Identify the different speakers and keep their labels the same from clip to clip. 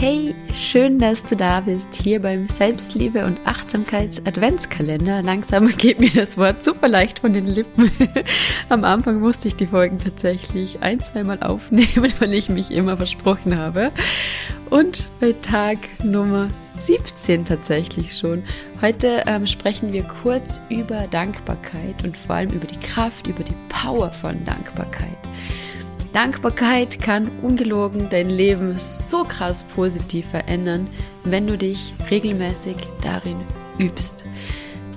Speaker 1: Hey, schön, dass du da bist, hier beim Selbstliebe und Achtsamkeits Adventskalender. Langsam geht mir das Wort super leicht von den Lippen. Am Anfang musste ich die Folgen tatsächlich ein, zweimal aufnehmen, weil ich mich immer versprochen habe. Und bei Tag Nummer 17 tatsächlich schon. Heute ähm, sprechen wir kurz über Dankbarkeit und vor allem über die Kraft, über die Power von Dankbarkeit. Dankbarkeit kann ungelogen dein Leben so krass positiv verändern, wenn du dich regelmäßig darin übst.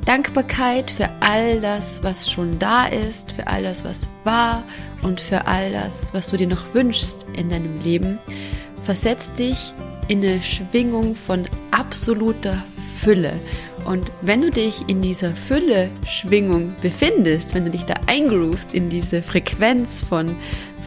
Speaker 1: Dankbarkeit für all das, was schon da ist, für all das, was war und für all das, was du dir noch wünschst in deinem Leben, versetzt dich in eine Schwingung von absoluter Fülle. Und wenn du dich in dieser Fülle-Schwingung befindest, wenn du dich da eingroovst in diese Frequenz von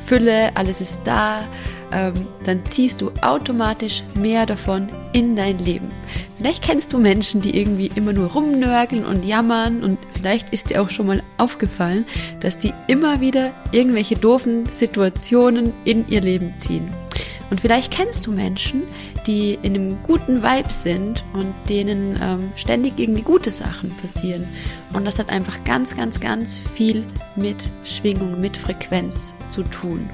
Speaker 1: Fülle, alles ist da, ähm, dann ziehst du automatisch mehr davon in dein Leben. Vielleicht kennst du Menschen, die irgendwie immer nur rumnörgeln und jammern und vielleicht ist dir auch schon mal aufgefallen, dass die immer wieder irgendwelche doofen Situationen in ihr Leben ziehen. Und vielleicht kennst du Menschen, die in einem guten Vibe sind und denen ähm, ständig irgendwie gute Sachen passieren. Und das hat einfach ganz, ganz, ganz viel mit Schwingung, mit Frequenz zu tun.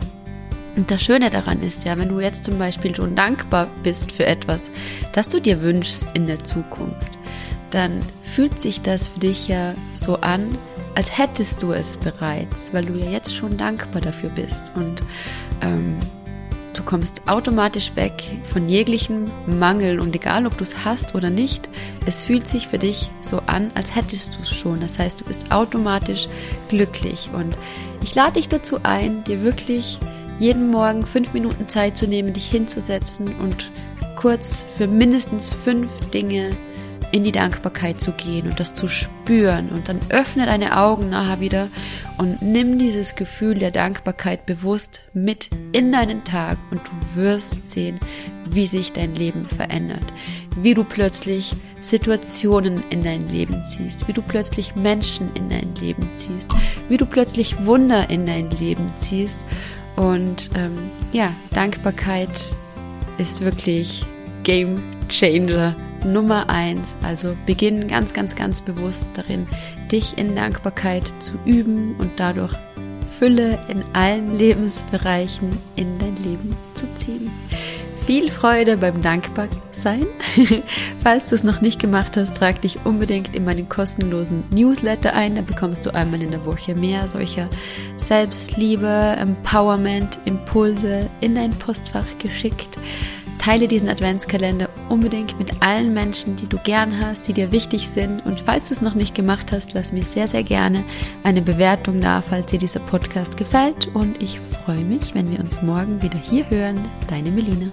Speaker 1: Und das Schöne daran ist ja, wenn du jetzt zum Beispiel schon dankbar bist für etwas, das du dir wünschst in der Zukunft, dann fühlt sich das für dich ja so an, als hättest du es bereits, weil du ja jetzt schon dankbar dafür bist. Und ähm, Du kommst automatisch weg von jeglichem Mangel und egal, ob du es hast oder nicht, es fühlt sich für dich so an, als hättest du es schon. Das heißt, du bist automatisch glücklich. Und ich lade dich dazu ein, dir wirklich jeden Morgen fünf Minuten Zeit zu nehmen, dich hinzusetzen und kurz für mindestens fünf Dinge in die Dankbarkeit zu gehen und das zu spüren. Und dann öffne deine Augen nachher wieder und nimm dieses Gefühl der Dankbarkeit bewusst mit in deinen Tag und du wirst sehen, wie sich dein Leben verändert. Wie du plötzlich Situationen in dein Leben ziehst, wie du plötzlich Menschen in dein Leben ziehst, wie du plötzlich Wunder in dein Leben ziehst. Und ähm, ja, Dankbarkeit ist wirklich Game Changer Nummer eins. Also beginn ganz, ganz, ganz bewusst darin, dich in Dankbarkeit zu üben und dadurch Fülle in allen Lebensbereichen in dein Leben zu ziehen. Viel Freude beim Dankbarsein. Falls du es noch nicht gemacht hast, trag dich unbedingt in meinen kostenlosen Newsletter ein. Da bekommst du einmal in der Woche mehr solcher Selbstliebe, Empowerment, Impulse in dein Postfach geschickt. Teile diesen Adventskalender unbedingt mit allen Menschen, die du gern hast, die dir wichtig sind. Und falls du es noch nicht gemacht hast, lass mir sehr, sehr gerne eine Bewertung da, falls dir dieser Podcast gefällt. Und ich freue mich, wenn wir uns morgen wieder hier hören. Deine Melina.